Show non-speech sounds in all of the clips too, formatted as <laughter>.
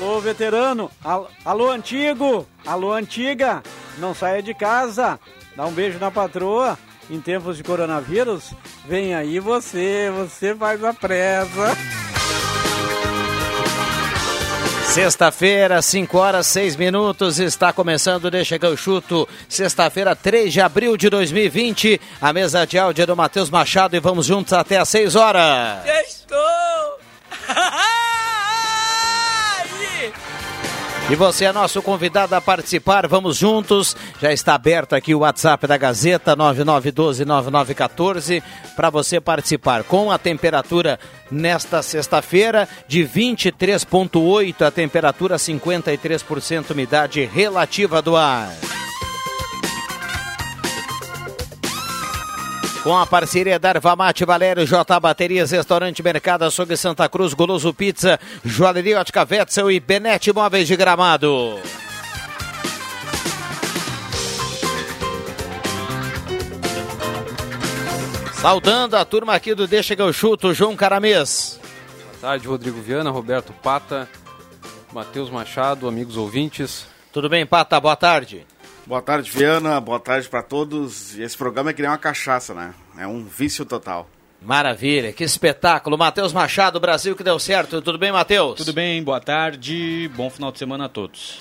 Alô, veterano. Alô, antigo. Alô, antiga. Não saia de casa. Dá um beijo na patroa. Em tempos de coronavírus, vem aí você. Você faz a presa. Sexta-feira, 5 horas 6 minutos, está começando Deixa que eu chuto. Sexta-feira, 3 de abril de 2020. A mesa de áudio é do Matheus Machado e vamos juntos até às 6 horas. Estou! <laughs> E você é nosso convidado a participar, vamos juntos. Já está aberto aqui o WhatsApp da Gazeta 99129914 para você participar com a temperatura nesta sexta-feira de 23.8, a temperatura 53% umidade relativa do ar. Com a parceria da Arvamate, Valério J. Baterias, Restaurante Mercado Açougue Santa Cruz, Goloso Pizza, Joalheria Ótica Wetzel e Benete Móveis de Gramado. Saudando a turma aqui do Deixa que eu chuto, João Caramês. Boa tarde, Rodrigo Viana, Roberto Pata, Matheus Machado, amigos ouvintes. Tudo bem, Pata? Boa tarde. Boa tarde, Viana. Boa tarde para todos. Esse programa é que nem uma cachaça, né? É um vício total. Maravilha, que espetáculo. Matheus Machado, Brasil que deu certo. Tudo bem, Matheus? Tudo bem, boa tarde. Bom final de semana a todos.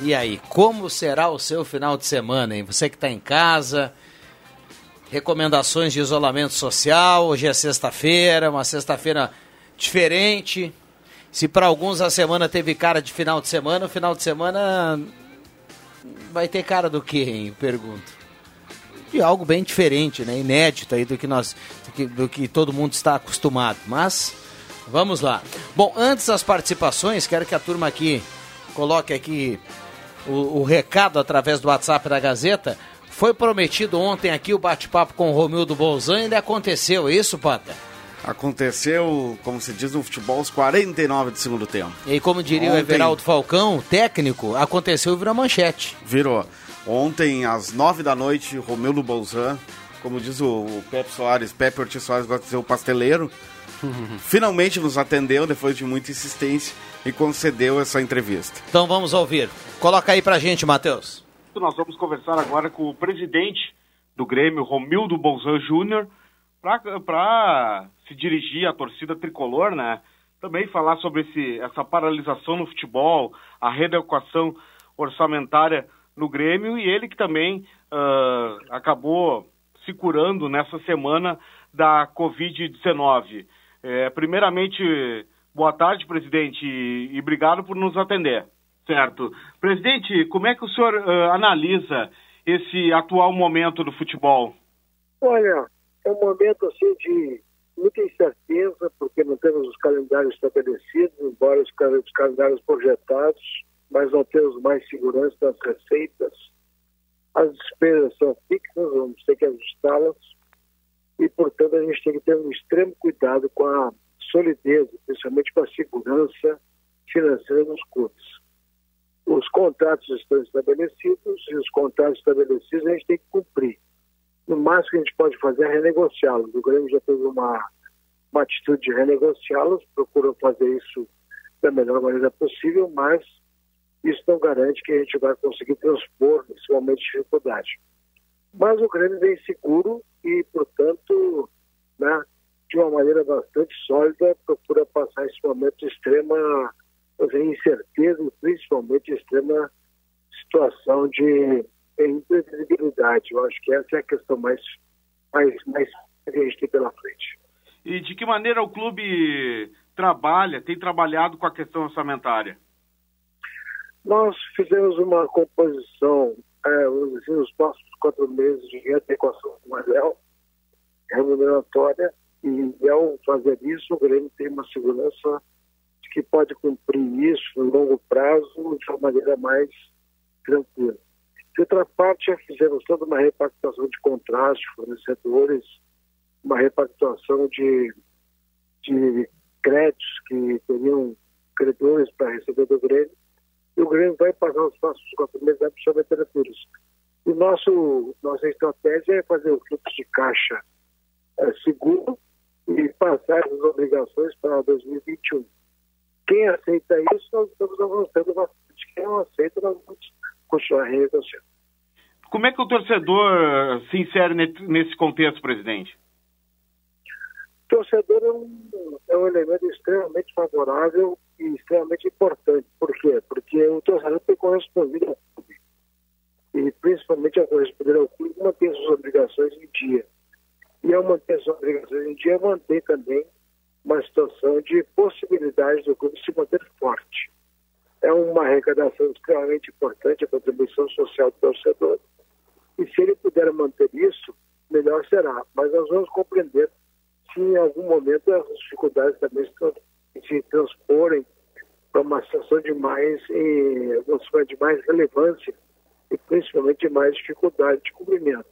E aí, como será o seu final de semana, hein? Você que está em casa, recomendações de isolamento social. Hoje é sexta-feira, uma sexta-feira diferente. Se para alguns a semana teve cara de final de semana, o final de semana vai ter cara do que, hein? Pergunto. De algo bem diferente, né? Inédito aí do que nós, do que, do que todo mundo está acostumado. Mas vamos lá. Bom, antes das participações, quero que a turma aqui coloque aqui o, o recado através do WhatsApp da Gazeta. Foi prometido ontem aqui o bate-papo com o Romildo Bolzan, ainda aconteceu, é isso, Pata? Aconteceu, como se diz no futebol, os 49 de segundo tempo. E como diria Ontem... o Everaldo Falcão, técnico, aconteceu e virou manchete. Virou. Ontem, às 9 da noite, Romildo Bolzan, como diz o, o Pepe Soares, Pepe Ortiz Soares gosta de dizer o pasteleiro, <laughs> finalmente nos atendeu depois de muita insistência e concedeu essa entrevista. Então vamos ouvir. Coloca aí pra gente, Matheus. Nós vamos conversar agora com o presidente do Grêmio, Romildo Bolzan Júnior, para se dirigir à torcida tricolor, né? Também falar sobre esse, essa paralisação no futebol, a readequação orçamentária no Grêmio e ele que também uh, acabou se curando nessa semana da Covid-19. É, primeiramente, boa tarde, presidente, e, e, obrigado por nos atender. Certo. Presidente, como é que o senhor uh, analisa esse atual momento do futebol? Olha, é um momento assim de muita incerteza, porque não temos os calendários estabelecidos, embora os calendários projetados, mas não temos mais segurança das receitas. As despesas são fixas, vamos ter que ajustá-las, e, portanto, a gente tem que ter um extremo cuidado com a solidez, especialmente com a segurança financeira dos clubes. Os contratos estão estabelecidos e os contratos estabelecidos a gente tem que cumprir. No máximo que a gente pode fazer é renegociá-los. O Grêmio já teve uma, uma atitude de renegociá-los, procurou fazer isso da melhor maneira possível, mas isso não garante que a gente vai conseguir transpor esse momento de dificuldade. Mas o Grêmio vem seguro e, portanto, né, de uma maneira bastante sólida, procura passar esse momento de extrema incerteza e principalmente extrema situação de imprevisibilidade. Eu acho que essa é a questão mais, mais, mais que a gente tem pela frente. E de que maneira o clube trabalha, tem trabalhado com a questão orçamentária? Nós fizemos uma composição, é, assim, nos próximos quatro meses de adequação do Manel, remuneratória, e ao fazer isso, o Grêmio tem uma segurança de que pode cumprir isso no longo prazo de uma maneira mais tranquila. De outra parte, já fizemos toda uma repactuação de contratos, fornecedores, uma repactuação de, de créditos que teriam credores para receber do Grêmio, e o Grêmio vai pagar os próximos quatro meses absolutamente tranquilos. E nosso, nossa estratégia é fazer o fluxo de caixa é, seguro e passar as obrigações para 2021. Quem aceita isso, nós estamos avançando bastante. Quem não aceita, nós vamos continuar renegociando. Como é que o torcedor se insere nesse contexto, presidente? O torcedor é um, é um elemento extremamente favorável e extremamente importante. Por quê? Porque o torcedor tem correspondido ao clube. E principalmente a corresponder ao clube manter suas obrigações em dia. E ao manter suas obrigações em dia, manter também uma situação de possibilidade do clube se manter forte. É uma arrecadação extremamente importante, a contribuição social do torcedor. E se ele puder manter isso, melhor será. Mas nós vamos compreender se em algum momento as dificuldades também se transporem para uma situação de mais, de mais relevância e principalmente mais dificuldade de cumprimento.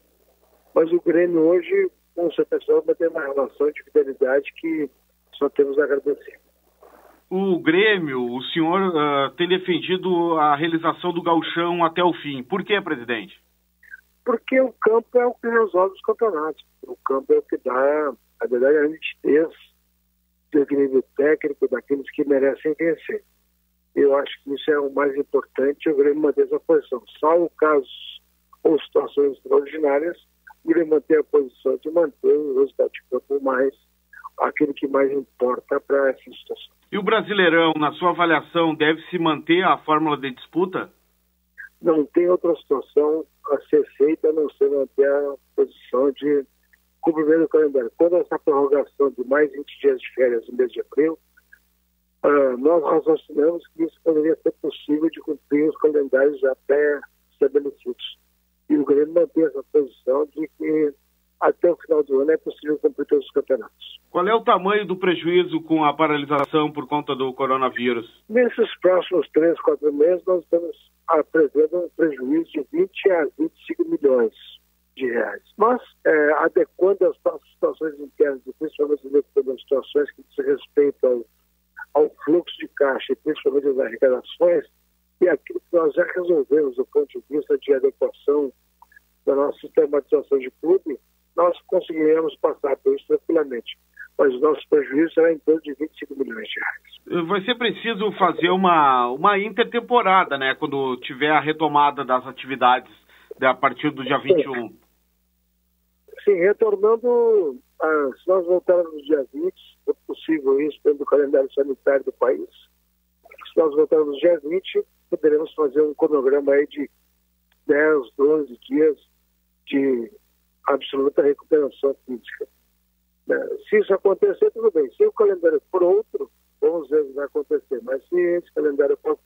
Mas o Grêmio hoje, com o seu pessoal, vai ter uma relação de fidelidade que só temos a agradecer. O Grêmio, o senhor uh, tem defendido a realização do galchão até o fim. Por que, presidente? Porque o campo é o que resolve os campeonatos. O campo é o que dá, a verdade, a nitidez do equilíbrio técnico daqueles que merecem vencer. Eu acho que isso é o mais importante, o Grêmio manter essa posição. Salvo casos ou situações extraordinárias, o Grêmio manter a posição de manter o resultado de campo mais aquilo que mais importa para essa situação. E o Brasileirão, na sua avaliação, deve se manter a fórmula de disputa? Não tem outra situação a ser feita a não ser manter a posição de cumprimento do calendário. Quando essa prorrogação de mais 20 dias de férias no mês de abril, uh, nós raciocinamos que isso poderia ser possível de cumprir os calendários já pré-estabelecidos. E o Grêmio mantém essa posição de que até o final do ano é possível cumprir todos os campeonatos. Qual é o tamanho do prejuízo com a paralisação por conta do coronavírus? Nesses próximos três, quatro meses, nós estamos apresentando um prejuízo de 20 a 25 milhões de reais. Mas, é, adequando as nossas situações internas, principalmente adequando as situações que se respeitam ao, ao fluxo de caixa e principalmente as arrecadações, e aquilo que nós já resolvemos do ponto de vista de adequação da nossa sistematização de clube, nós conseguiremos passar por isso tranquilamente. Mas o nosso prejuízo será em torno de 25 milhões de reais. Vai ser preciso fazer uma, uma intertemporada, né? Quando tiver a retomada das atividades a partir do dia 21. Sim, retornando, ah, se nós voltarmos no dia 20, é possível isso dentro do calendário sanitário do país. Se nós voltarmos no dia 20, poderemos fazer um cronograma aí de 10, 12 dias de absoluta recuperação física. Né? Se isso acontecer, tudo bem. Se o calendário for outro, vamos ver o que vai acontecer. Mas se esse calendário for,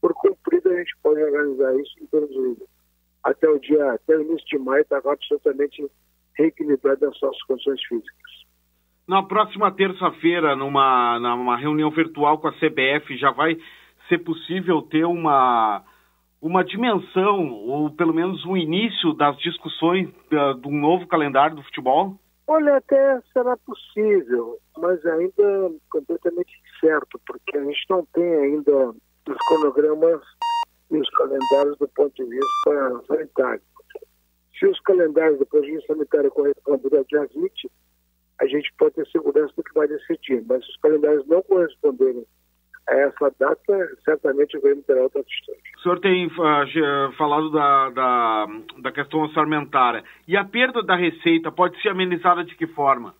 for cumprido, a gente pode organizar isso em todos os até o dia, até o início de maio, está absolutamente reequilibrado nas suas condições físicas. Na próxima terça-feira, numa, numa reunião virtual com a CBF, já vai ser possível ter uma uma dimensão, ou pelo menos um início das discussões do novo calendário do futebol? Olha, até será possível, mas ainda completamente certo, porque a gente não tem ainda os cronogramas e os calendários do ponto de vista sanitário. Se os calendários do ponto de vista sanitário corresponderem ao dia 20, a gente pode ter segurança do que vai decidir, mas se os calendários não corresponderem a essa data, certamente o Grêmio terá outra atitude. O senhor tem uh, falado da, da, da questão orçamentária. E a perda da receita pode ser amenizada de que forma?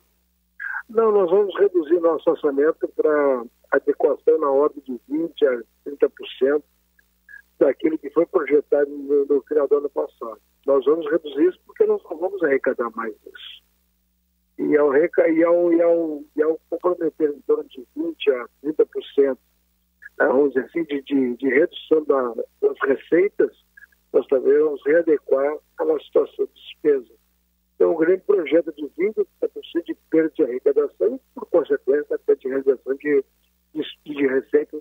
Não, nós vamos reduzir nosso orçamento para adequação na ordem de 20% a 30% daquilo que foi projetado no, no final do ano passado. Nós vamos reduzir isso porque nós não vamos arrecadar mais isso. E ao, e ao, e ao, e ao comprometer em torno de 20% a 30% né, vamos dizer assim, de, de, de redução da, das receitas, nós também vamos readequar a nossa situação de despesa. Então, um grande projeto de 20% de perda de arrecadação e, por consequência, até de realização de, de, de receita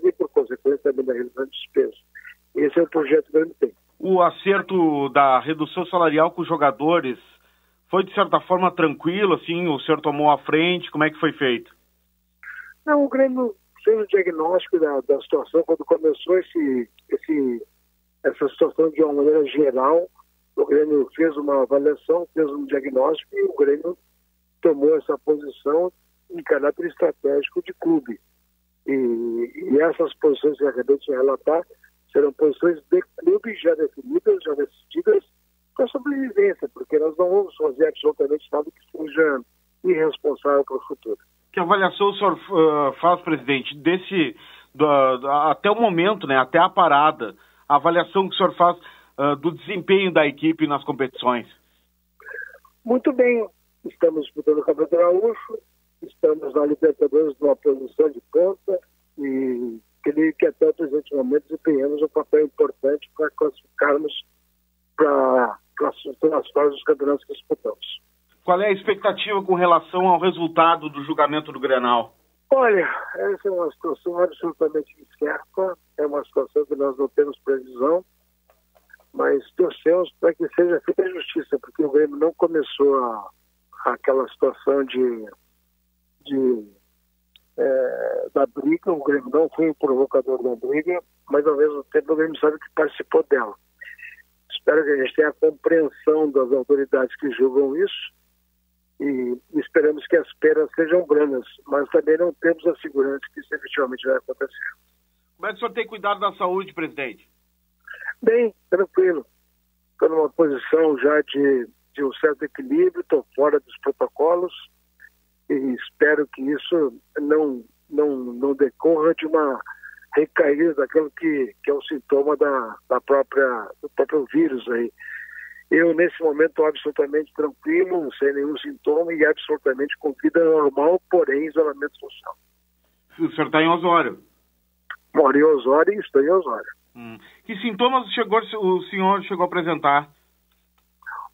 bastante despesa. Esse é o projeto que ele tem. O acerto da redução salarial com os jogadores foi, de certa forma, tranquilo, assim? O senhor tomou a frente? Como é que foi feito? Não, o Grêmio fez o diagnóstico da, da situação quando começou esse, esse, essa situação de uma maneira geral. O Grêmio fez uma avaliação, fez um diagnóstico e o Grêmio tomou essa posição em caráter estratégico de clube. E, e essas posições que eu acabei de relatar serão posições de clube já definidas, já decididas para sobrevivência, porque nós não vamos fazer absolutamente nada que seja irresponsável para o futuro. Que avaliação o senhor uh, faz, presidente, desse até o momento, né, até a parada, a avaliação que o senhor faz uh, do desempenho da equipe nas competições? Muito bem, estamos disputando o Campeonato Gaúcho, estamos na Libertadores numa posição de ponta e creio que até o presente momento desempenhamos um papel importante para classificarmos para as fases dos campeonatos que disputamos. Qual é a expectativa com relação ao resultado do julgamento do Grenal? Olha, essa é uma situação absolutamente incerta, é uma situação que nós não temos previsão, mas torcemos para que seja feita justiça, porque o Grêmio não começou a, aquela situação de, de é, da briga, o Grêmio não foi o provocador da briga, mas ao mesmo tempo o Grêmio sabe que participou dela. Espero que a gente tenha a compreensão das autoridades que julgam isso e esperamos que as penas sejam branas, mas também não temos a segurança que isso efetivamente vai acontecer. Como é que o senhor tem cuidado da saúde, presidente? Bem, tranquilo. Estou numa posição já de, de um certo equilíbrio, estou fora dos protocolos e espero que isso não, não, não decorra de uma recaída daquilo que, que é um sintoma da, da própria, do próprio vírus aí. Eu, nesse momento, estou absolutamente tranquilo, sem nenhum sintoma e absolutamente com vida normal, porém isolamento social. O senhor está em Osório? Moro em Osório e estou em Osório. Hum. Que sintomas chegou, o senhor chegou a apresentar?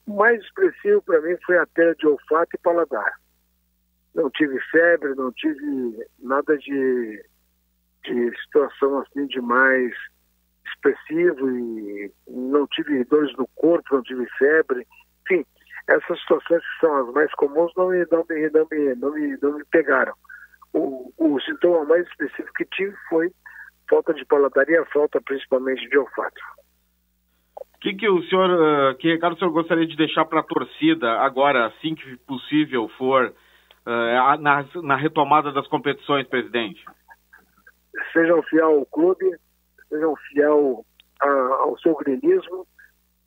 O mais expressivo para mim foi a perda de olfato e paladar. Não tive febre, não tive nada de, de situação assim demais expressivo e não tive dores no corpo, não tive febre. Enfim, essas situações que são as mais comuns não me, não me, não me, não me, não me pegaram. O, o sintoma mais específico que tive foi falta de paladar e a falta principalmente de olfato. O que, que o senhor, uh, que recado o senhor gostaria de deixar para a torcida agora, assim que possível for, uh, na, na retomada das competições, presidente? Sejam fiel ao clube, sejam fiel a, ao seu grenismo,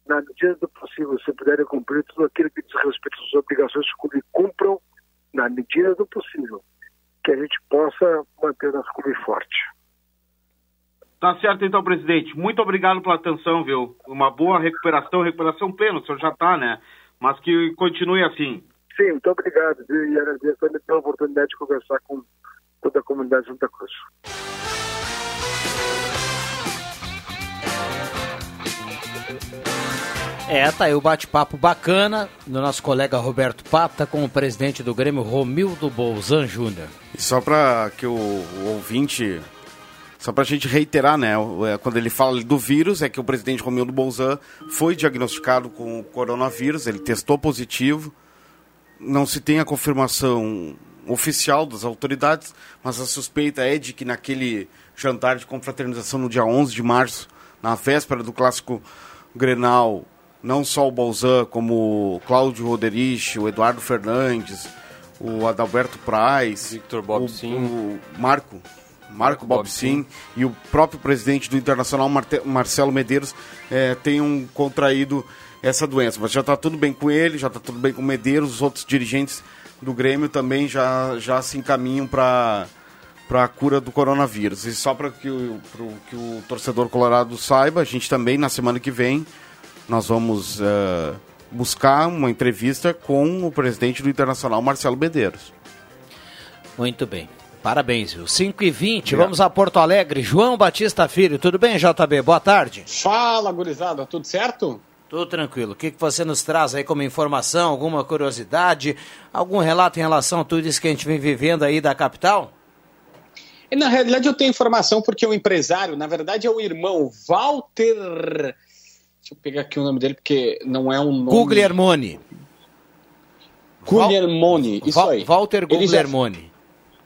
na medida do possível, se puderem cumprir tudo aquilo que diz respeito às obrigações que o clube cumpram, na medida do possível, que a gente possa manter nosso clube forte. Tá certo então, presidente. Muito obrigado pela atenção, viu? Uma boa recuperação, recuperação plena, o senhor já está, né? Mas que continue assim. Sim, muito obrigado, viu? E agradeço também pela oportunidade de conversar com toda a comunidade de Santa Cruz. É, tá aí o bate-papo bacana do nosso colega Roberto Pata com o presidente do Grêmio, Romildo Bolzan Júnior. E só para que o, o, ouvinte, só para a gente reiterar, né, é, quando ele fala do vírus, é que o presidente Romildo Bolzan foi diagnosticado com o coronavírus, ele testou positivo, não se tem a confirmação oficial das autoridades, mas a suspeita é de que naquele jantar de confraternização no dia 11 de março, na véspera do clássico Grenal, não só o Bolzan, como o Cláudio Roderich, o Eduardo Fernandes, o Adalberto Praz, Victor Bob o, Sim. o Marco, Marco Bob, Bob Sim e o próprio presidente do Internacional, Marte, Marcelo Medeiros, é, tenham contraído essa doença. Mas já está tudo bem com ele, já está tudo bem com o Medeiros, os outros dirigentes do Grêmio também já, já se encaminham para para a cura do coronavírus. E só para que, o, que o torcedor colorado saiba, a gente também, na semana que vem, nós vamos uh, buscar uma entrevista com o presidente do Internacional, Marcelo Medeiros. Muito bem. Parabéns, viu? 5 e 20 é. vamos a Porto Alegre. João Batista Filho, tudo bem, JB? Boa tarde. Fala, gurizada, tudo certo? Tudo tranquilo. O que, que você nos traz aí como informação, alguma curiosidade, algum relato em relação a tudo isso que a gente vem vivendo aí da capital? E, na realidade, eu tenho informação porque o empresário, na verdade, é o irmão Walter. Deixa eu pegar aqui o nome dele, porque não é um nome. Guglielmoni, isso Val- aí. Walter Ele já- Guglielmoni.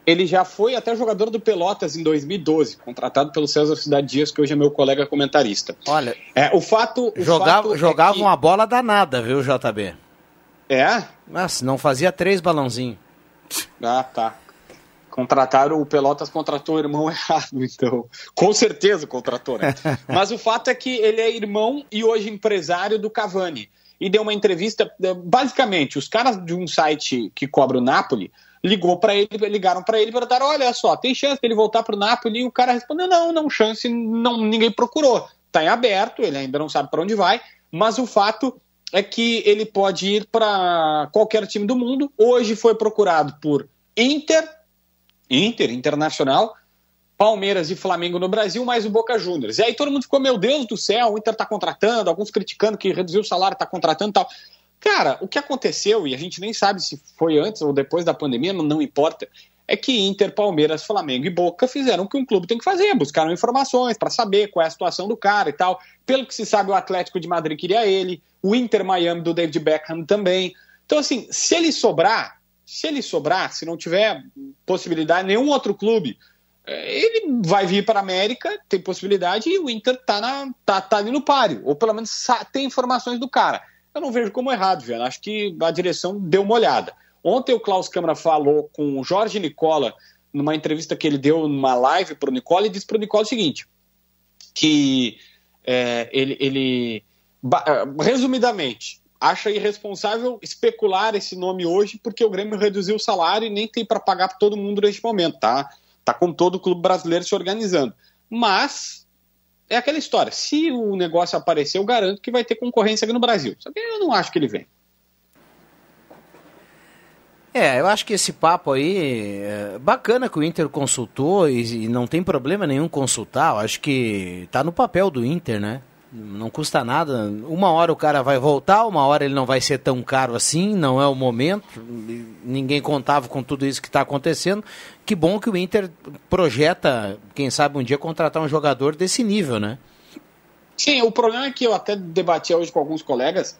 Ele já foi até jogador do Pelotas em 2012, contratado pelo César Cidade Dias, que hoje é meu colega comentarista. Olha, É, o fato. O jogava, fato é jogava que- uma bola danada, viu, JB? É? Mas não fazia três balãozinhos. Ah, tá. Contrataram, o Pelotas contratou o irmão <laughs> errado, então. Com certeza contratou, né? <laughs> Mas o fato é que ele é irmão e hoje empresário do Cavani. E deu uma entrevista. Basicamente, os caras de um site que cobra o Napoli ligou para ele, ligaram para ele e perguntaram: olha só, tem chance dele voltar pro Napoli? E o cara respondeu: não, não, chance, não, ninguém procurou. Tá em aberto, ele ainda não sabe para onde vai, mas o fato é que ele pode ir para qualquer time do mundo. Hoje foi procurado por Inter, Inter, Internacional, Palmeiras e Flamengo no Brasil, mais o Boca Juniors. E aí todo mundo ficou, meu Deus do céu, o Inter tá contratando, alguns criticando que reduziu o salário, tá contratando e tal. Cara, o que aconteceu, e a gente nem sabe se foi antes ou depois da pandemia, não, não importa, é que Inter, Palmeiras, Flamengo e Boca fizeram o que um clube tem que fazer, buscaram informações para saber qual é a situação do cara e tal. Pelo que se sabe, o Atlético de Madrid queria ele, o Inter Miami do David Beckham também. Então, assim, se ele sobrar, se ele sobrar, se não tiver possibilidade, nenhum outro clube, eh, ele vai vir para a América, tem possibilidade, e o Inter tá, na, tá, tá ali no páreo, ou pelo menos tem informações do cara. Eu não vejo como errado, Viana. Acho que a direção deu uma olhada. Ontem o Klaus Câmara falou com o Jorge Nicola, numa entrevista que ele deu numa live para o Nicola, e disse para o Nicola o seguinte: que é, ele, ele ah, resumidamente, acha irresponsável especular esse nome hoje porque o Grêmio reduziu o salário e nem tem para pagar para todo mundo neste momento, tá? Tá com todo o clube brasileiro se organizando. Mas é aquela história, se o negócio aparecer, eu garanto que vai ter concorrência aqui no Brasil. Só que eu não acho que ele vem. É, eu acho que esse papo aí é bacana que o Inter consultou e, e não tem problema nenhum consultar. Eu acho que tá no papel do Inter, né? Não custa nada. Uma hora o cara vai voltar, uma hora ele não vai ser tão caro assim, não é o momento. Ninguém contava com tudo isso que está acontecendo. Que bom que o Inter projeta, quem sabe um dia contratar um jogador desse nível, né? Sim, o problema é que eu até debatia hoje com alguns colegas,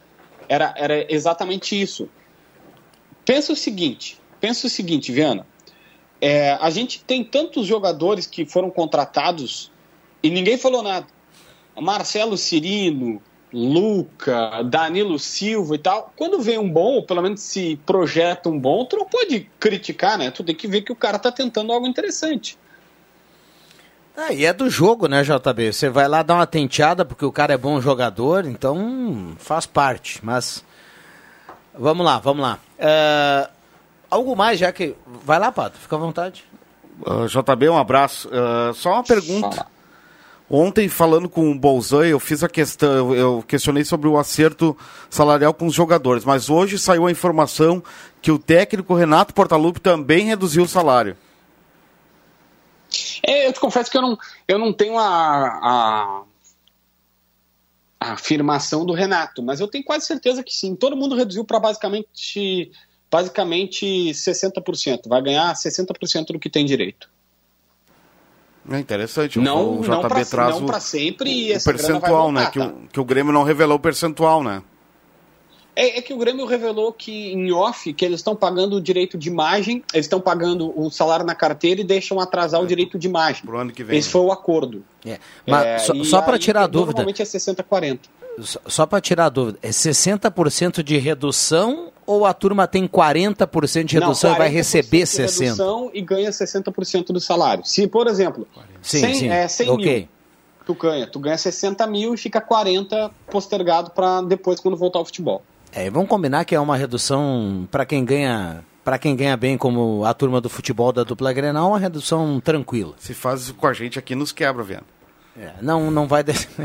era, era exatamente isso. Pensa o seguinte, pensa o seguinte, Viana. É, a gente tem tantos jogadores que foram contratados e ninguém falou nada. Marcelo Cirino, Luca, Danilo Silva e tal. Quando vem um bom, ou pelo menos se projeta um bom, tu não pode criticar, né? Tu tem que ver que o cara tá tentando algo interessante. Ah, e é do jogo, né, JB? Você vai lá dar uma tenteada porque o cara é bom jogador, então faz parte. Mas vamos lá, vamos lá. É, algo mais, já que. Vai lá, Pato, fica à vontade. Ah, JB, um abraço. Ah, só uma pergunta. Ontem, falando com o Bolzan, eu fiz a questão, eu- questionei sobre o acerto salarial com os jogadores, mas hoje saiu a informação que o técnico Renato Portaluppi também reduziu o salário. É, eu te confesso que eu não, eu não tenho a, a, a afirmação do Renato, mas eu tenho quase certeza que sim. Todo mundo reduziu para basicamente, basicamente 60%. Vai ganhar 60% do que tem direito. É interessante. Não, o não JB pra- traz não o, sempre e o percentual, né? Que, tá? o, que o Grêmio não revelou o percentual, né? É, é que o Grêmio revelou que em off que eles estão pagando o direito de imagem, eles estão pagando o salário na carteira e deixam atrasar o direito de imagem. Pro ano que vem. Esse foi o acordo. É, Mas É, só, só para tirar a dúvida, Normalmente é 60-40. só, só para tirar a dúvida, é 60% de redução ou a turma tem 40% de redução Não, e vai 40% receber de 60%? redução e ganha 60% do salário. Se, por exemplo, Sim, 100, sim, é, 100 ok. mil, tu ganha, tu ganha 60 mil e fica 40 postergado para depois quando voltar ao futebol. É, vamos combinar que é uma redução para quem ganha, para quem ganha bem como a turma do futebol da dupla Grenal, uma redução tranquila. Se faz isso com a gente aqui, nos quebra, vendo. É, não, não vai des... <laughs>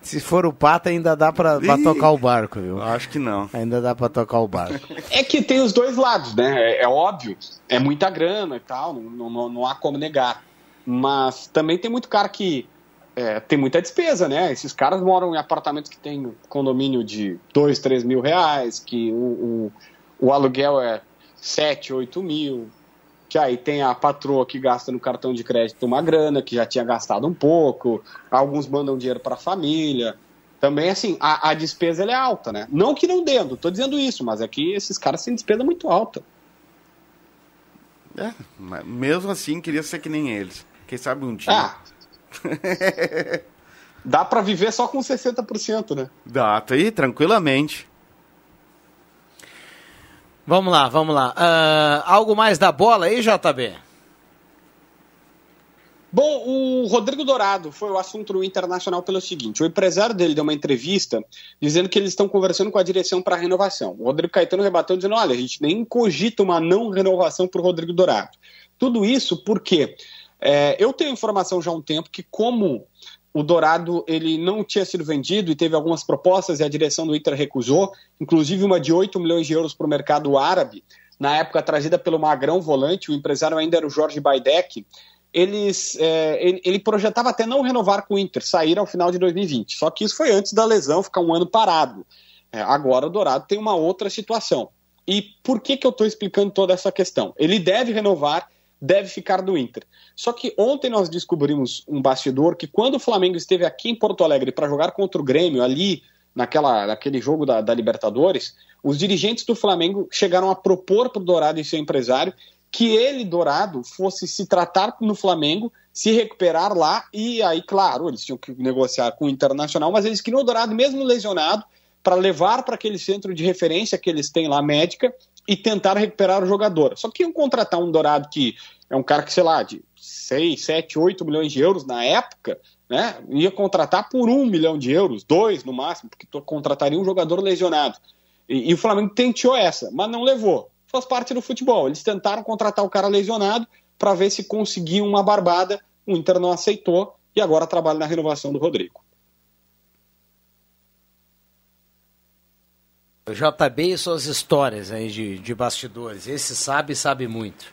Se for o Pata ainda dá para tocar o barco, viu? Acho que não. Ainda dá para tocar o barco. <laughs> É que tem os dois lados, né? É, é óbvio, é muita grana e tal, não, não, não há como negar. Mas também tem muito cara que é, tem muita despesa, né? Esses caras moram em apartamentos que tem condomínio de 2, 3 mil reais, que o, o, o aluguel é 7, 8 mil. que aí tem a patroa que gasta no cartão de crédito uma grana, que já tinha gastado um pouco, alguns mandam dinheiro para a família. Também, assim, a, a despesa é alta, né? Não que não dendo, tô dizendo isso, mas é que esses caras têm despesa muito alta. É, mesmo assim, queria ser que nem eles. Quem sabe um dia. Ah. <laughs> Dá para viver só com 60%, né? Dá, tá aí, tranquilamente. Vamos lá, vamos lá. Uh, algo mais da bola aí, JB? Bom, o Rodrigo Dourado foi o assunto internacional pelo seguinte: o empresário dele deu uma entrevista dizendo que eles estão conversando com a direção para renovação. O Rodrigo Caetano rebateu dizendo: olha, a gente nem cogita uma não renovação para o Rodrigo Dourado. Tudo isso porque é, eu tenho informação já há um tempo que, como o Dourado ele não tinha sido vendido e teve algumas propostas e a direção do Inter recusou, inclusive uma de 8 milhões de euros para o mercado árabe, na época trazida pelo Magrão Volante, o empresário ainda era o Jorge Baidec. Eles, é, ele, ele, projetava até não renovar com o Inter, sair ao final de 2020. Só que isso foi antes da lesão, ficar um ano parado. É, agora o Dourado tem uma outra situação. E por que, que eu estou explicando toda essa questão? Ele deve renovar, deve ficar do Inter. Só que ontem nós descobrimos um bastidor que quando o Flamengo esteve aqui em Porto Alegre para jogar contra o Grêmio, ali naquela, naquele jogo da, da, Libertadores, os dirigentes do Flamengo chegaram a propor para o Dourado e seu empresário que ele, Dourado, fosse se tratar no Flamengo, se recuperar lá, e aí, claro, eles tinham que negociar com o Internacional, mas eles queriam o Dourado, mesmo lesionado, para levar para aquele centro de referência que eles têm lá, médica, e tentar recuperar o jogador. Só que iam contratar um Dourado que é um cara que, sei lá, de 6, 7, 8 milhões de euros na época, né? Ia contratar por 1 milhão de euros, dois no máximo, porque contrataria um jogador lesionado. E, e, o Flamengo tentou essa, mas não levou. Faz parte do futebol. Eles tentaram contratar o cara lesionado para ver se conseguiam uma barbada. O Inter não aceitou e agora trabalha na renovação do Rodrigo. JB e suas histórias aí de, de bastidores. Esse sabe, sabe muito.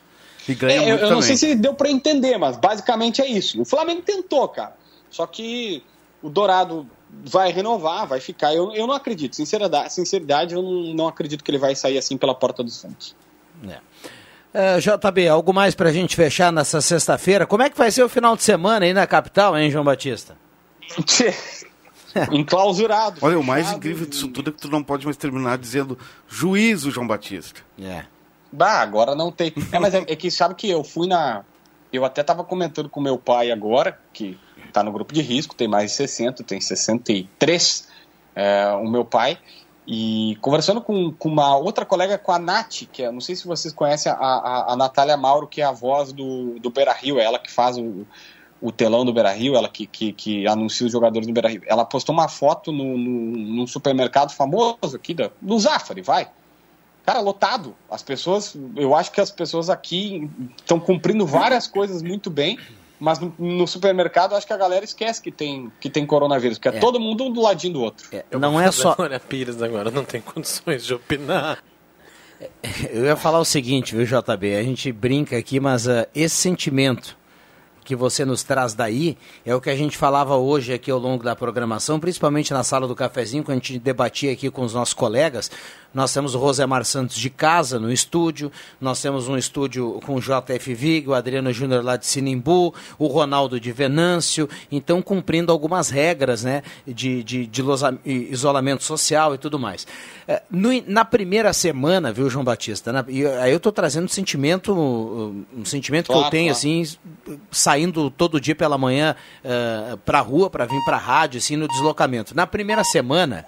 E ganha é, muito eu, eu não sei se deu para entender, mas basicamente é isso. O Flamengo tentou, cara. Só que o Dourado vai renovar, vai ficar. Eu, eu não acredito. Sinceridade, sinceridade, eu não, não acredito que ele vai sair assim pela porta do Santos. É. É, JB, algo mais para a gente fechar nessa sexta-feira? Como é que vai ser o final de semana aí na capital, hein, João Batista? <laughs> <laughs> Enclausurado. Olha, o mais incrível disso tudo é que tu não pode mais terminar dizendo juízo, João Batista. É. Bah, agora não tem. É, mas é, é, que sabe que eu fui na. Eu até tava comentando com meu pai agora, que tá no grupo de risco, tem mais de 60, tem 63, é, o meu pai. E conversando com, com uma outra colega, com a Nath, que é, não sei se vocês conhecem a, a, a Natália Mauro, que é a voz do, do Beira Rio, ela que faz o, o telão do Beira Rio, ela que, que, que, anuncia os jogadores do Beira Rio. Ela postou uma foto no, no, num supermercado famoso aqui, da, do Zafari, vai. Cara, lotado. As pessoas, eu acho que as pessoas aqui estão cumprindo várias coisas muito bem, mas no, no, supermercado acho que a galera esquece que tem, que tem coronavírus, porque é, é todo mundo um do ladinho do outro. É, não é só. Olha, Pires agora não tem condições de opinar. Eu ia falar o seguinte, viu, JB? A gente brinca aqui, mas uh, esse sentimento que você nos traz daí é o que a gente falava hoje aqui ao longo da programação, principalmente na sala do cafezinho, quando a gente debatia aqui com os nossos colegas. Nós temos o Rosemar Santos de casa no estúdio, nós temos um estúdio com o JF Vig, o Adriano Júnior lá de Sinimbu, o Ronaldo de Venâncio, então cumprindo algumas regras né, de, de, de isolamento social e tudo mais. É, no, na primeira semana, viu, João Batista, na, e, aí eu estou trazendo um sentimento, um sentimento claro, que eu tenho, claro. assim, saindo todo dia pela manhã uh, para a rua, para vir para a rádio, assim, no deslocamento. Na primeira semana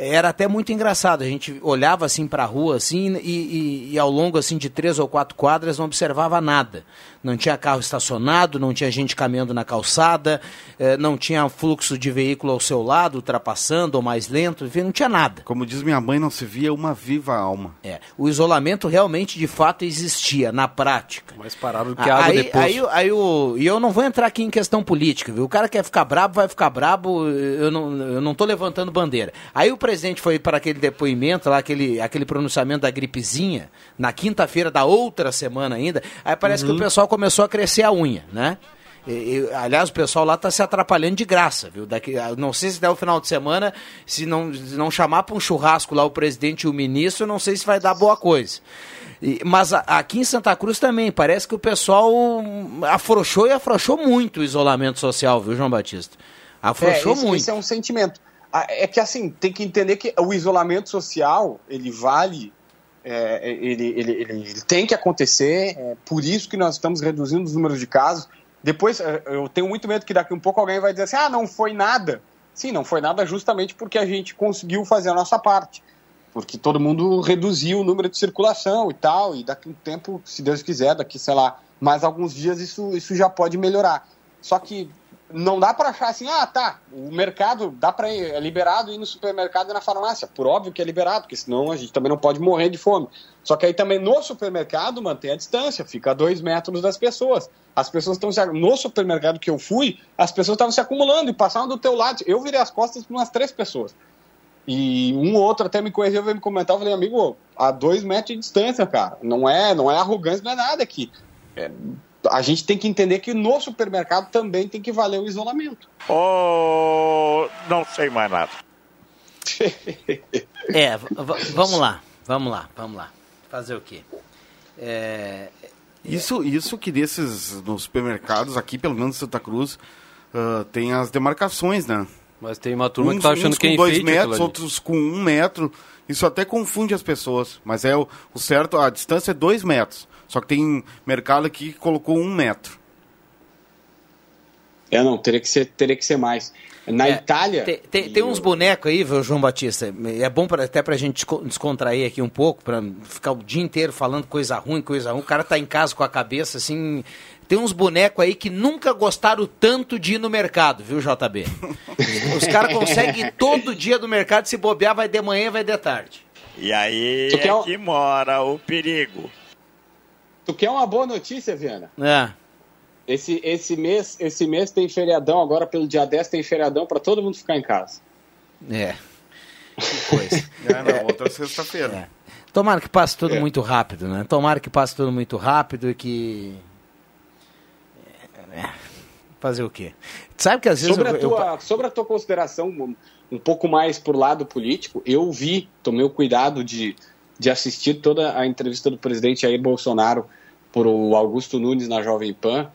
era até muito engraçado. A gente olhava assim para a rua assim e, e, e, ao longo assim de três ou quatro quadras não observava nada. Não tinha carro estacionado, não tinha gente caminhando na calçada, eh, não tinha fluxo de veículo ao seu lado, ultrapassando ou mais lento, enfim, não tinha nada. Como diz minha mãe, não se via uma viva alma. É, o isolamento realmente de fato existia na prática. Mais parado do que a água aí, depois. Aí, aí, o, e eu não vou entrar aqui em questão política, viu? O cara quer ficar brabo, vai ficar brabo, eu não, eu não tô levantando bandeira. Aí o presidente foi para aquele depoimento, lá, aquele, aquele pronunciamento da gripezinha, na quinta-feira da outra semana ainda, aí parece uhum. que o uhum. pessoal começou a crescer a unha, né? E, e, aliás, o pessoal lá está se atrapalhando de graça, viu? Daqui, não sei se der o final de semana, se não, se não chamar para um churrasco lá o presidente e o ministro, não sei se vai dar boa coisa. E, mas a, aqui em Santa Cruz também, parece que o pessoal afrouxou e afrouxou muito o isolamento social, viu, João Batista? Afrouxou é, esse, muito. Esse é um sentimento. É que assim, tem que entender que o isolamento social, ele vale é, ele, ele, ele, tem que acontecer, é por isso que nós estamos reduzindo os números de casos. Depois, é, eu tenho muito medo que daqui um pouco alguém vai dizer assim: ah, não foi nada. Sim, não foi nada justamente porque a gente conseguiu fazer a nossa parte. Porque todo mundo reduziu o número de circulação e tal, e daqui um tempo, se Deus quiser, daqui, sei lá, mais alguns dias, isso, isso já pode melhorar. Só que não dá para achar assim, ah, tá, o mercado dá para ir, é liberado ir no supermercado e na farmácia. Por óbvio que é liberado, porque senão a gente também não pode morrer de fome. Só que aí também no supermercado mantém a distância, fica a dois metros das pessoas. As pessoas estão se... no supermercado que eu fui, as pessoas estavam se acumulando e passavam do teu lado. Eu virei as costas para umas três pessoas. E um ou outro até me corrigiu, veio me comentar, eu falei, amigo, a dois metros de distância, cara. Não é, não é arrogância, não é nada aqui. É, a gente tem que entender que no supermercado também tem que valer o isolamento. Oh, não sei mais nada. <laughs> é, vamos lá, vamos lá, vamos lá. Fazer o quê? É... Isso, isso que desses nos supermercados, aqui pelo menos em Santa Cruz, uh, tem as demarcações, né? Mas tem uma turma uns, que tá achando que é com dois metros, outros com um metro. Isso até confunde as pessoas. Mas é o, o certo, a distância é dois metros. Só que tem mercado aqui que colocou um metro. É, não, teria que ser, teria que ser mais. Na é, Itália. Tem, tem, tem uns bonecos aí, viu, João Batista? É bom pra, até pra gente descontrair aqui um pouco, pra ficar o dia inteiro falando coisa ruim, coisa ruim. O cara tá em casa com a cabeça assim. Tem uns bonecos aí que nunca gostaram tanto de ir no mercado, viu, JB? <laughs> Os caras conseguem ir todo dia no mercado, se bobear, vai de manhã, vai de tarde. E aí é que mora o perigo. Tu quer uma boa notícia, Viana? É. Esse, esse, mês, esse mês tem feriadão, agora pelo dia 10 tem feriadão para todo mundo ficar em casa. É. Que coisa. <laughs> é, não, outra sexta-feira. É. Tomara que passe tudo é. muito rápido, né? Tomara que passe tudo muito rápido e que. É. Fazer o quê? Sabe que às vezes. Sobre, eu, a, tua, eu... sobre a tua consideração um, um pouco mais por lado político, eu vi, tomei o cuidado de, de assistir toda a entrevista do presidente Jair Bolsonaro por o Augusto Nunes na Jovem Pan,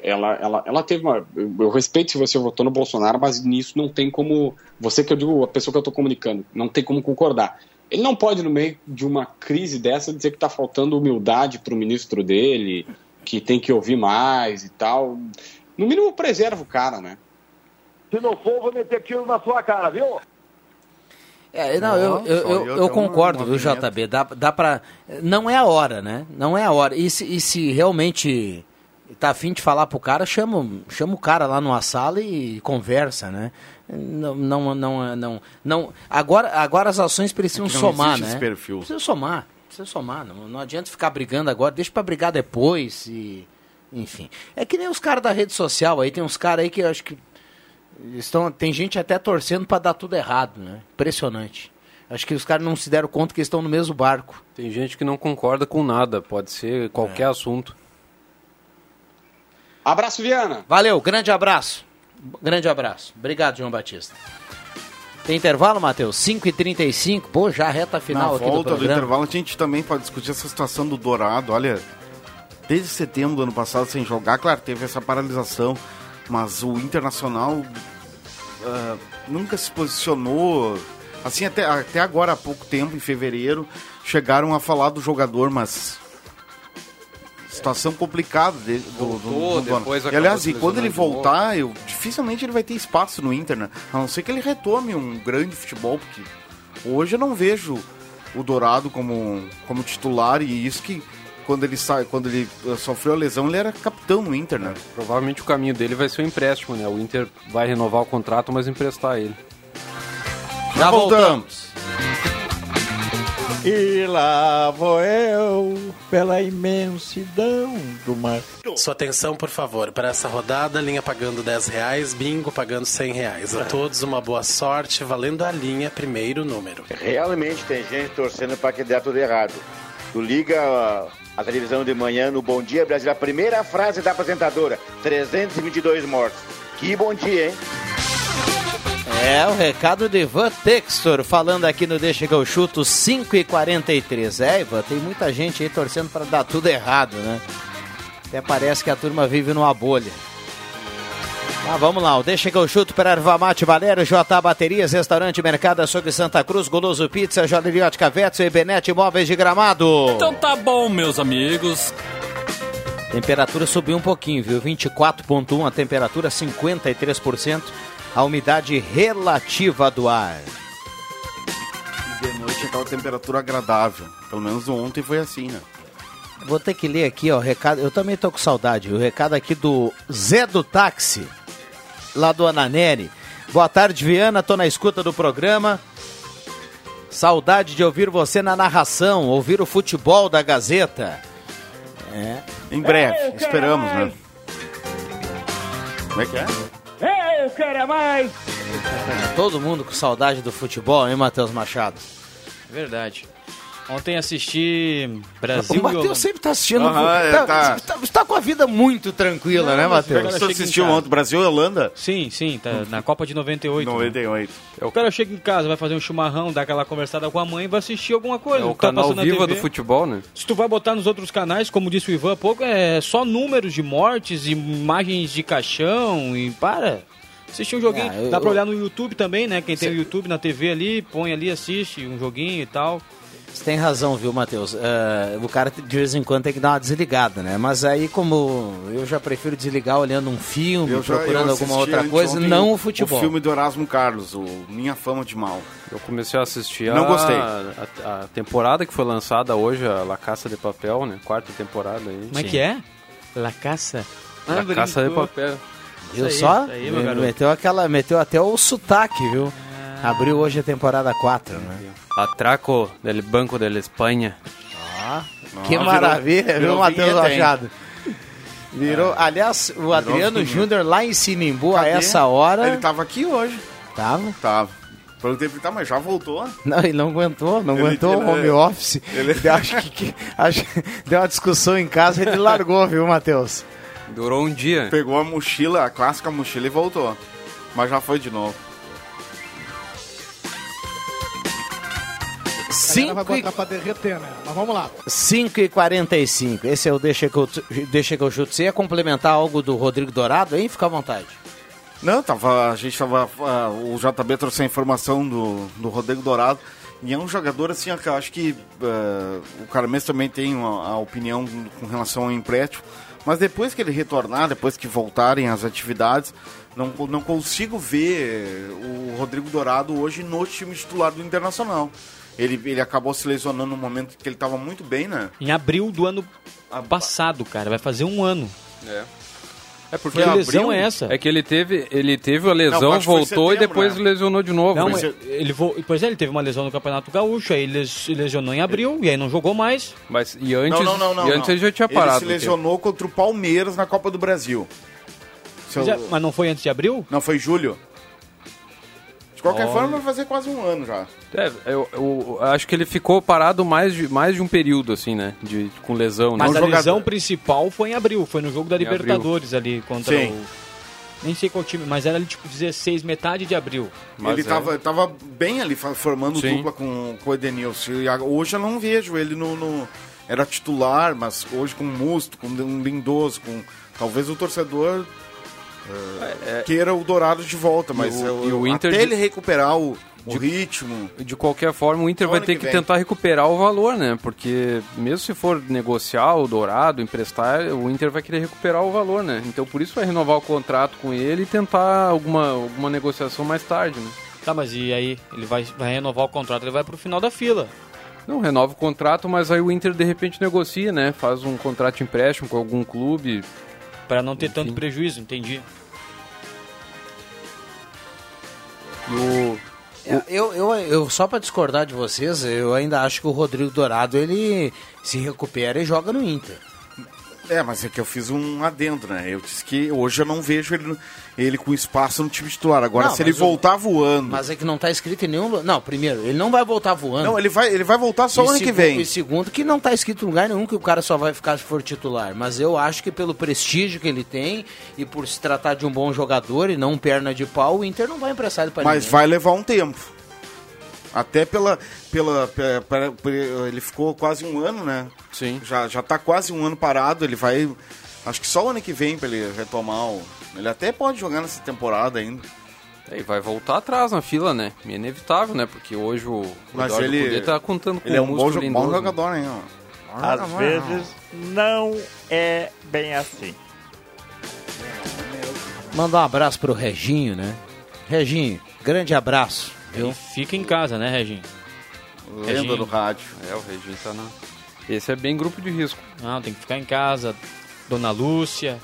ela, ela, ela teve uma. Eu respeito se você votou no Bolsonaro, mas nisso não tem como. Você que eu digo, a pessoa que eu estou comunicando, não tem como concordar. Ele não pode, no meio de uma crise dessa, dizer que está faltando humildade para o ministro dele, que tem que ouvir mais e tal. No mínimo, preserva o cara, né? Se não for, vou meter tiro na sua cara, viu? É, não, eu, eu, eu, eu concordo, viu, JB? Dá, dá pra. Não é a hora, né? Não é a hora. E se, e se realmente tá afim de falar pro cara, chama, chama o cara lá numa sala e conversa, né? Não, não, não, não, não. Agora, agora as ações precisam é somar, né? Perfil. Precisa somar, precisa somar. Não, não adianta ficar brigando agora, deixa para brigar depois e, enfim. É que nem os caras da rede social aí, tem uns caras aí que eu acho que Estão, tem gente até torcendo para dar tudo errado, né? Impressionante. Acho que os caras não se deram conta que estão no mesmo barco. Tem gente que não concorda com nada, pode ser qualquer é. assunto. Abraço, Viana. Valeu, grande abraço. Grande abraço. Obrigado, João Batista. Tem intervalo, Matheus? 5h35, pô, já reta final Na aqui volta do, do intervalo, a gente também pode discutir essa situação do Dourado. Olha, desde setembro do ano passado sem jogar, claro, teve essa paralisação mas o Internacional uh, nunca se posicionou. Assim, até, até agora, há pouco tempo, em fevereiro, chegaram a falar do jogador, mas. Situação complicada do, Voltou, do, do, do e, aliás, e quando ele voltar, eu, dificilmente ele vai ter espaço no Inter, né? A não ser que ele retome um grande futebol, porque hoje eu não vejo o Dourado como, como titular e isso que quando ele sai, quando ele eh, sofreu a lesão, ele era capitão no Inter, né? É, provavelmente o caminho dele vai ser o empréstimo, né? O Inter vai renovar o contrato, mas emprestar ele. Já voltamos. E lá vou eu pela imensidão do mar. Sua atenção, por favor, para essa rodada, linha pagando 10 reais, bingo pagando 100 reais. A todos uma boa sorte, valendo a linha primeiro número. Realmente tem gente torcendo para que dê tudo errado. Tu liga A televisão de manhã no Bom Dia Brasil, a primeira frase da apresentadora: 322 mortos. Que bom dia, hein? É, o recado de Ivan Textor falando aqui no Deixa que eu chuto 5 e 43 É, Ivan, tem muita gente aí torcendo para dar tudo errado, né? Até parece que a turma vive numa bolha. Ah, vamos lá, o Deixa que eu chuto para Erva Mate Valério, J Baterias, Restaurante Mercado Açougue Santa Cruz, Goloso Pizza, Joalheriótica Vetso e Benete Imóveis de Gramado. Então tá bom, meus amigos. Temperatura subiu um pouquinho, viu? 24,1 a temperatura, 53% a umidade relativa do ar. E de noite aquela temperatura agradável. Pelo menos ontem foi assim, né? Vou ter que ler aqui, ó, o recado. Eu também tô com saudade. O recado aqui do Zé do Táxi, lá do Ananeri. Boa tarde, Viana. Tô na escuta do programa. Saudade de ouvir você na narração, ouvir o futebol da Gazeta. É. Em breve, esperamos, né? Como é que é? Eu quero é mais! Todo mundo com saudade do futebol, hein, Matheus Machado? Verdade. Ontem assisti Brasil o Matheus e sempre tá assistindo. É, tá, tá. tá- tá com a vida muito tranquila, Não, né, Matheus? Você assistiu ontem Brasil e Holanda? Sim, sim, tá na Copa de 98. né? 98. O cara chega em casa, vai fazer um chimarrão, dá aquela conversada com a mãe, vai assistir alguma coisa. É o Tá canal Viva do futebol, né? Se tu vai botar nos outros canais, como disse o Ivan há pouco, é só números de mortes, imagens de caixão e para. Assistir um joguinho. Ah, eu- Dá pra olhar no YouTube também, né? Quem tem o YouTube na TV ali, põe ali, assiste um joguinho e tal. Você tem razão, viu, Matheus? É, o cara de vez em quando tem que dar uma desligada, né? Mas aí, como eu já prefiro desligar olhando um filme, Eu já- procurando eu alguma outra coisa, não o futebol. O filme do Erasmo Carlos, o Minha Fama de Mal. Eu comecei a assistir Não a, gostei. A, a temporada que foi lançada hoje, a La Caça de Papel, né? Quarta temporada aí. Como é que é? La Caça. Ah, La Caça de Papel. Viu só? aí, Me- meteu, aquela, meteu até o sotaque, viu? Ah. Abriu hoje a temporada 4, né? Atraco del Banco de la Espanha. que virou- maravilha, viu, virou Matheus vinheta, hein? Machado? Virou. Aliás, o Adriano vinheta. Júnior lá em Sinimbu, a Cadê? essa hora. Ele tava aqui hoje. Tava? Tava. Perguntei pra ele, tá, mas já voltou? Não, ele não aguentou, não Ele- aguentou ele- o home office. ele- Deu- Acho que, que- acho que deu uma discussão em casa ele largou, viu, Matheus? Durou um dia. Pegou a mochila, a clássica mochila e voltou. Mas já foi de novo. Ela vai botar pra derreter, né? Mas vamos lá. 5 e 45 Esse é o Deixa que eu, Deixa que eu chuto. Você ia complementar algo do Rodrigo Dourado, hein? Fica à vontade. Não, tava, a gente tava. o JB trouxe a informação do, do Rodrigo Dourado. E é um jogador assim, que eu acho que ah, o Carmes também tem uma, a opinião com relação ao empréstimo. Mas depois que ele retornar, depois que voltarem as atividades, não, não consigo ver o Rodrigo Dourado hoje no time titular do Internacional. Ele, ele acabou se lesionando no momento que ele estava muito bem, né? Em abril do ano passado, cara. Vai fazer um ano. É. É porque Que abril- lesão é essa? É que ele teve, ele teve a lesão, Não, voltou e setembro, depois né? lesionou de novo. Não, mas ele vo... Pois é, ele teve uma lesão no Campeonato Gaúcho, aí ele les- lesionou em abril e aí não jogou mais. Mas e antes, não, não, não, não. e antes não. ele já tinha parado. Ele se lesionou contra o Palmeiras na Copa do Brasil. É- mas não foi antes de abril? Não, foi julho. De qualquer Olha. forma, vai fazer quase um ano já. É, eu, eu acho que ele ficou parado mais de, mais de um período, assim, né? De, com lesão, né? Mas um a jogador- lesão principal foi em abril, foi no jogo da Em abril. Libertadores ali contra Sim. o. Nem sei qual time, mas era ali tipo 16, metade de abril. Mas ele é. tava, tava bem ali, formando Sim. dupla com, com o Edenilson. E hoje eu não vejo ele no, no- Era titular, mas hoje com o Musto, com um Lindoso, com. Talvez o torcedor eh, queira o Dourado de volta, mas o- eu- e o Inter até de- ele recuperar o, o ritmo. De qualquer forma, o Inter vai ter que que tentar recuperar o valor, né? Porque mesmo se for negociar o Dourado, emprestar, o Inter vai querer recuperar o valor, né? Então por isso vai renovar o contrato com ele e tentar alguma, alguma negociação mais tarde, né? Tá, mas e aí? Ele vai, vai renovar o contrato, ele vai pro final da fila. Não, renova o contrato, mas aí o Inter de repente negocia, né? Faz um contrato de empréstimo com algum clube. Pra não ter tanto prejuízo, entendi. O, Eu, eu, eu, só pra discordar de vocês, eu ainda acho que o Rodrigo Dourado ele se recupera e joga no Inter. É, mas é que eu fiz um adendo, né? Eu disse que hoje eu não vejo ele, ele com espaço no time titular. Agora, Não, se ele o- voltar voando. Mas é que não tá escrito em nenhum. Não, primeiro, ele não vai voltar voando. Não, ele vai, ele vai voltar só E o ano que segu- vem. E segundo, que não tá escrito em lugar nenhum que o cara só vai ficar se for titular. Mas eu acho que pelo prestígio que ele tem e por se tratar de um bom jogador e não perna de pau, o Inter não vai emprestar ele pra Mas ninguém. vai levar um tempo. Até pela. pela, pe- pe- pe- ele ficou quase um ano, né? Sim. Já, já tá quase um ano parado. Ele vai. Acho que só o ano que vem pra ele retomar o. Ele até pode jogar nessa temporada ainda. É, e vai voltar atrás na fila, né? É inevitável, né? Porque hoje o, o Mas Eduardo ele- Cudê tá contando com ele é um o bom, jo- bom né? jogador, hein? ó. Às vezes não é bem assim. Mandar um abraço pro Reginho, né? Reginho, grande abraço. Viu? Fica em casa, né, Reginho? Lenda do rádio. É, o Reginho tá na... Esse é bem grupo de risco. Não, tem que ficar em casa. Dona Lúcia.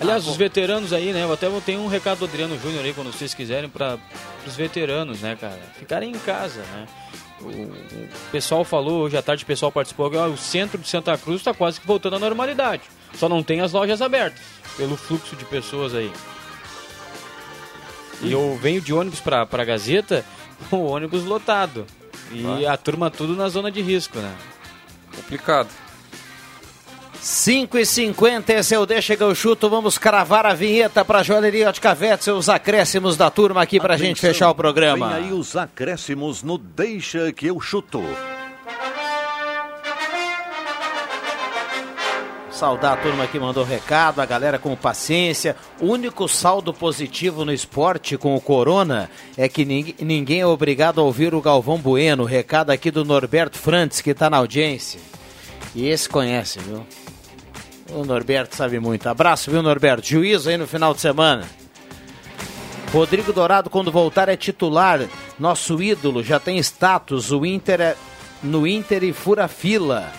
Aliás, Ah, os veteranos aí, né? Eu até tenho um recado do Adriano Júnior aí, quando vocês quiserem, para os veteranos, né, cara? Ficarem em casa, né? O, pessoal falou, hoje à tarde o pessoal participou, ó, o centro de Santa Cruz está quase que voltando à normalidade. Só não tem as lojas abertas, pelo fluxo de pessoas aí. E eu venho de ônibus para a Gazeta, o ônibus lotado. E a turma tudo na zona de risco, né? Complicado. 5 e 50 esse é o Deixa que eu chuto. Vamos cravar a vinheta para Joalheria Ótica Wetzel, os acréscimos da turma aqui pra gente Atenção, fechar o programa. Vem aí os acréscimos no Deixa que eu chuto. Saudar a turma que mandou recado, a galera com paciência. O único saldo positivo no esporte com o Corona é que nin- ninguém é obrigado a ouvir o Galvão Bueno. Recado aqui do Norberto Frantes, que tá na audiência. E esse conhece, viu? O Norberto sabe muito. Abraço, viu, Norberto? Juízo aí no final de semana. Rodrigo Dourado, quando voltar, é titular. Nosso ídolo já tem status. O Inter é no Inter e fura fila.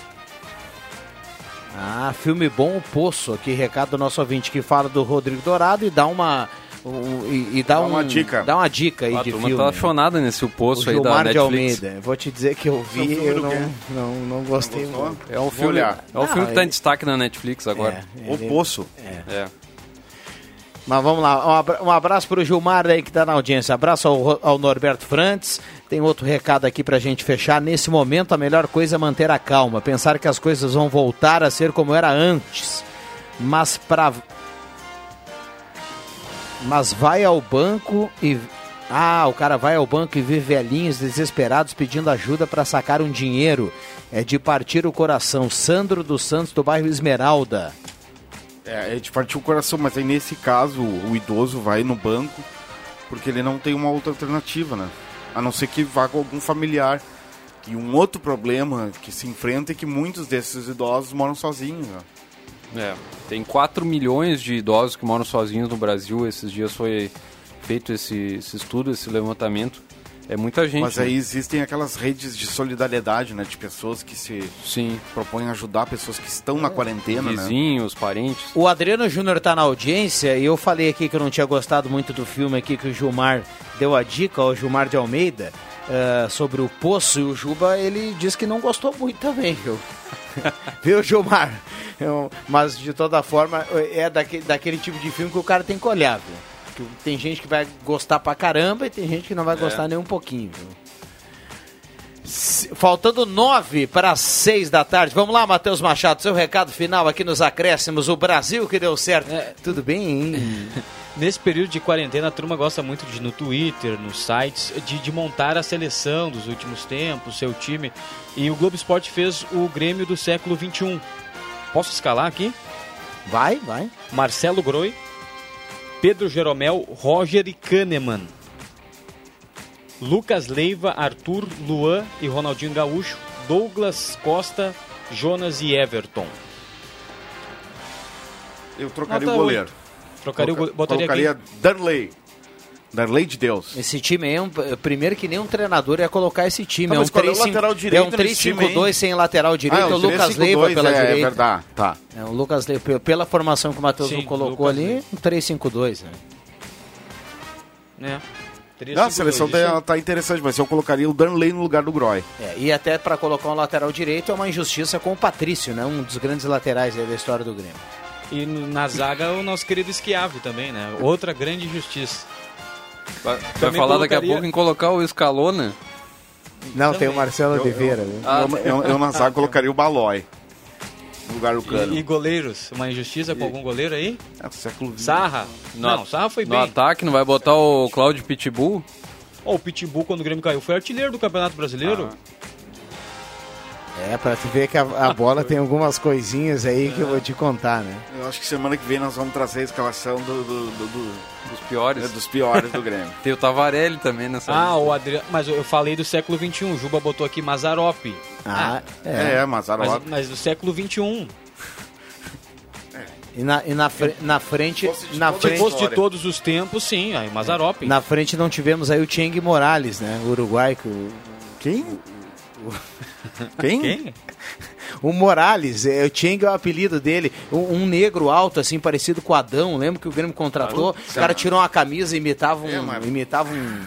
Ah, filme bom, o Poço. Aqui, recado do nosso ouvinte que fala do Rodrigo Dourado e dá uma. um- e, e dá, Dá um- uma dica. Dá uma dica aí a de turma filme. tá chonada nesse o o poço aí da Gilmar de Netflix. Almeida. Vou te dizer que eu vi filme eu não, não, não gostei Não. É um filme, olhar. é um Ah, filme que tá em ele- destaque na Netflix agora. É, O ele- Poço. É. Mas vamos lá, um abra- abraço para o Gilmar aí que está na audiência, abraço ao, ao Norberto Frantes. Tem outro recado aqui para a gente fechar. Nesse momento, a melhor coisa é manter a calma, pensar que as coisas vão voltar a ser como era antes. Mas para. Mas vai ao banco e. Ah, o cara vai ao banco e vê velhinhos desesperados pedindo ajuda para sacar um dinheiro. É de partir o coração. Sandro dos Santos, do bairro Esmeralda. É, é de partir o coração, mas aí nesse caso o idoso vai no banco porque ele não tem uma outra alternativa, né? A não ser que vá com algum familiar. E um outro problema que se enfrenta é que muitos desses idosos moram sozinhos. Né? É, tem 4 milhões de idosos que moram sozinhos no Brasil. Esses dias foi feito esse, esse estudo, esse levantamento. É muita gente. Mas né? aí existem aquelas redes de solidariedade, né? De pessoas que se Sim. propõem ajudar pessoas que estão na quarentena, né? Vizinhos, parentes. O Adriano Júnior tá na audiência e eu falei aqui que eu não tinha gostado muito do filme aqui que o Gilmar deu a dica, o Gilmar de Almeida, eh, sobre o Poço e o Juba, ele disse que não gostou muito também, viu? <laughs> viu, Gilmar? Eu- mas de toda forma, é daquele, daquele tipo de filme que o cara tem que olhar, viu? Que tem gente que vai gostar pra caramba e tem gente que não vai gostar nem um pouquinho, viu? Faltando nove para as seis da tarde. Vamos lá, Matheus Machado, seu recado final aqui nos acréscimos. O Brasil que deu certo. Tudo bem, hein? <laughs> Nesse período de quarentena, a turma gosta muito de no Twitter, nos sites, de, de montar a seleção dos últimos tempos, seu time. E o Globo Esporte fez o Grêmio do século XXI. Posso escalar aqui? Vai, vai. Marcelo Groi, Pedro Jeromel, Roger e Kahneman. Lucas Leiva, Arthur, Luan e Ronaldinho Gaúcho, Douglas Costa, Jonas e Everton. Eu trocaria Nota o goleiro. Trocaria o Coloca- go- botaria Colocaria Darley. Darley de Deus. Esse time aí, é um, primeiro que nem um treinador ia colocar esse time. Tá, é um mas qual é o 3-5 lateral é direito um nesse time, 3-5-2 hein? sem lateral direito. Ah, é o Lucas 3-5-2, Leiva pela é, direita. É verdade, tá. É, o Lucas Leiva, pela formação que o Matheus Sim, colocou Lucas ali, Leiva. um 3-5-2, né? né? Não, a seleção tá, tá interessante, mas eu colocaria o Darley no lugar do Groy. É, e até para colocar um lateral direito é uma injustiça com o Patrício, né? Um dos grandes laterais aí da história do Grêmio. E na zaga o nosso querido Schiavi também, né? Outra grande injustiça. Vai, vai Também falar daqui a colocaria- pouco em colocar o Escalona? Não, tem o Marcelo Eu- Oliveira. Eu, eu, eu, eu na zaga colocaria o Balói. No lugar do Cano. E, e goleiros? Uma injustiça com algum goleiro aí? É, século XX. Sarra? No, Não, Sarra foi no bem. ataque, não vai botar o Cláudio Pitbull? Ó, o Pitbull, quando o Grêmio caiu, foi artilheiro do Campeonato Brasileiro. É, pra tu ver que a, a bola tem algumas coisinhas aí que eu vou te contar, né? Eu acho que semana que vem nós vamos trazer a escalação do, do- do- do- Dos piores. é, dos piores do Grêmio. <laughs> Tem o Tavarelli também nessa Ah, lista. o Adriano. Mas eu- falei do século XXI. O Juba botou aqui Mazarop. Ah, É, é. mas Mas, mas do século XXI. E na, e na, fre- na frente. fosse de Na frente, fosse de todos os tempos, sim. Aí, Mazarop. na frente não tivemos aí o Cheng Morales, né? O Uruguai. Que o, Quem? Quem? Quem? o Morales, é, o Cheng é o apelido dele. Um, negro alto, assim, parecido com o Adão. Lembra que o Grêmio contratou? o cara tirou uma camisa e imitava um. É, mas- imitava um.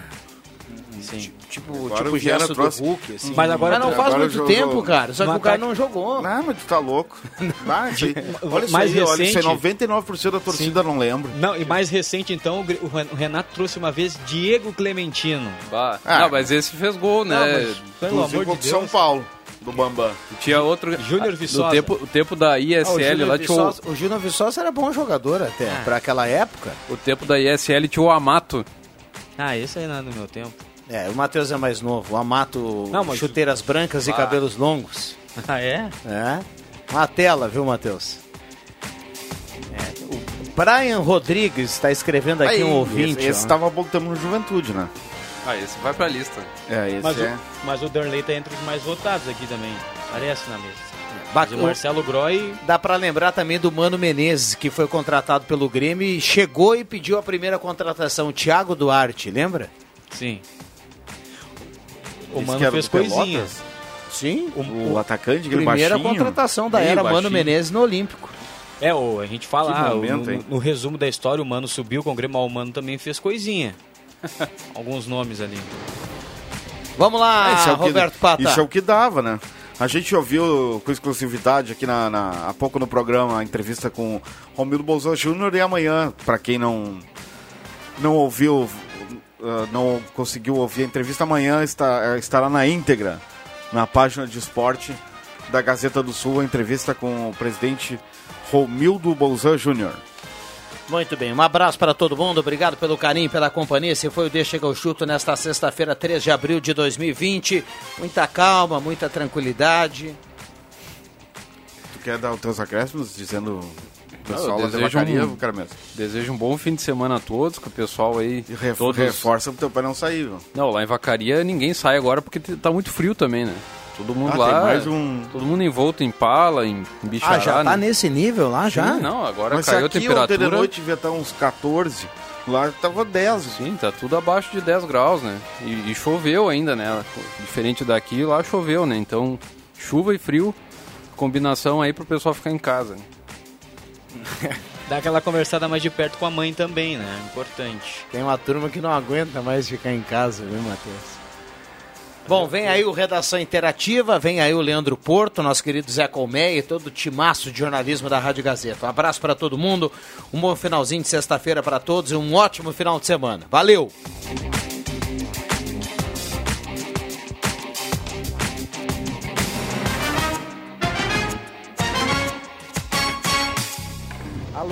Sim. Tipo, Agora tipo o gesto do trouxe- Hulk, assim. Mas agora Mas não faz agora muito jogou- tempo, cara. Só que no o cara ataque- não jogou. Não, mas tu tá louco. <laughs> Vai, olha isso Mais aí, olha isso aí, recente- 99% da torcida não lembra. Não, e mais recente, então, o Renato trouxe uma vez Diego Clementino. Bah. Ah. Não, mas esse fez gol, né? Não, mas, pelo Inclusive amor de o São Deus. Paulo, do Bambam. Tinha outro. Júnior No Viçosa. tempo, o tempo da Ah, o ISL Júnior lá tinha o, Viçosa- o Júnior Viçosa era bom jogador até, É. pra aquela época. o tempo da ISL tinha o Amato. Ah, esse aí não é do meu tempo. É, o Matheus é mais novo. O Amato, Não, mas- chuteiras brancas e Ah. cabelos longos. Ah, é? É. Uma tela, viu, Matheus? É, o Brian Rodrigues está escrevendo aqui Aí, um ouvinte. Esse, esse ó. tava botando no Juventude, né? Ah, esse vai pra lista. É, esse Mas, é. o, mas o Darley tá entre os mais votados aqui também. Aparece na Mas o Marcelo Groy... Dá pra lembrar também do Mano Menezes, que foi contratado pelo Grêmio e chegou e pediu a primeira contratação, o Thiago Duarte, lembra? Sim. O Mano fez Pelotas? coisinhas. Sim. O, atacante, aquele Primeira baixinho, contratação da era Mano baixinho. Menezes no Olímpico. É, o, a gente fala, ah, momento, no, no resumo da história, o Mano subiu com o Grêmio, mas o Mano também fez coisinha. <laughs> Alguns nomes ali. Vamos lá, É, é o que- Roberto Pata. Isso é o que dava, né? A gente ouviu com exclusividade aqui na, na- há pouco no programa a entrevista com o Romildo Bolsonaro Júnior e amanhã, para quem não não ouviu, uh, não conseguiu ouvir a entrevista, amanhã está, estará na íntegra na página de esporte da Gazeta do Sul a entrevista com o presidente Romildo Bolzan Júnior. Muito bem, um abraço para todo mundo, obrigado pelo carinho, pela companhia. Esse foi o Deixa Chega o Chuto nesta sexta-feira, 3 de abril de 2020. Muita calma, muita tranquilidade. Tu quer dar os teus acréscimos dizendo pessoal lá da desejo vacaria, um- cara mesmo? Desejo um bom fim de semana a todos, que o pessoal aí. E ref- todos... reforça pro teu pai não sair, viu? Não, lá em Vacaria ninguém sai agora porque tá muito frio também, né? Todo mundo Ah, lá. tem mais um- Todo mundo envolto em pala, em, bichará. Ah, já tá né? nesse nível lá, já? Sim, não, agora Mas caiu a aqui ontem temperatura. de noite devia estar uns 14, lá tava 10. Sim, tá tudo abaixo de 10 graus, né? E, e choveu ainda, né? Diferente daqui, lá choveu, né? Então, chuva e frio, combinação aí pro pessoal ficar em casa. né? <laughs> Dá aquela conversada mais de perto com a mãe também, né? Importante. Tem uma turma que não aguenta mais ficar em casa, viu, Matheus? Bom, vem aí o Redação Interativa, vem aí o Leandro Porto, nosso querido Zé Colmeia e todo o timaço de jornalismo da Rádio Gazeta. Um abraço para todo mundo, um bom finalzinho de sexta-feira para todos e um ótimo final de semana. Valeu!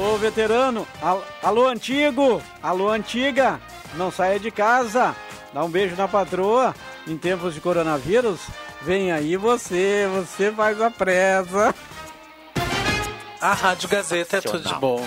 Alô, veterano. Al- Alô, antigo. Alô, antiga. Não saia de casa. Dá um beijo na patroa. Em tempos de coronavírus, vem aí você. Você faz a presa. A Rádio Gazeta é tudo de bom.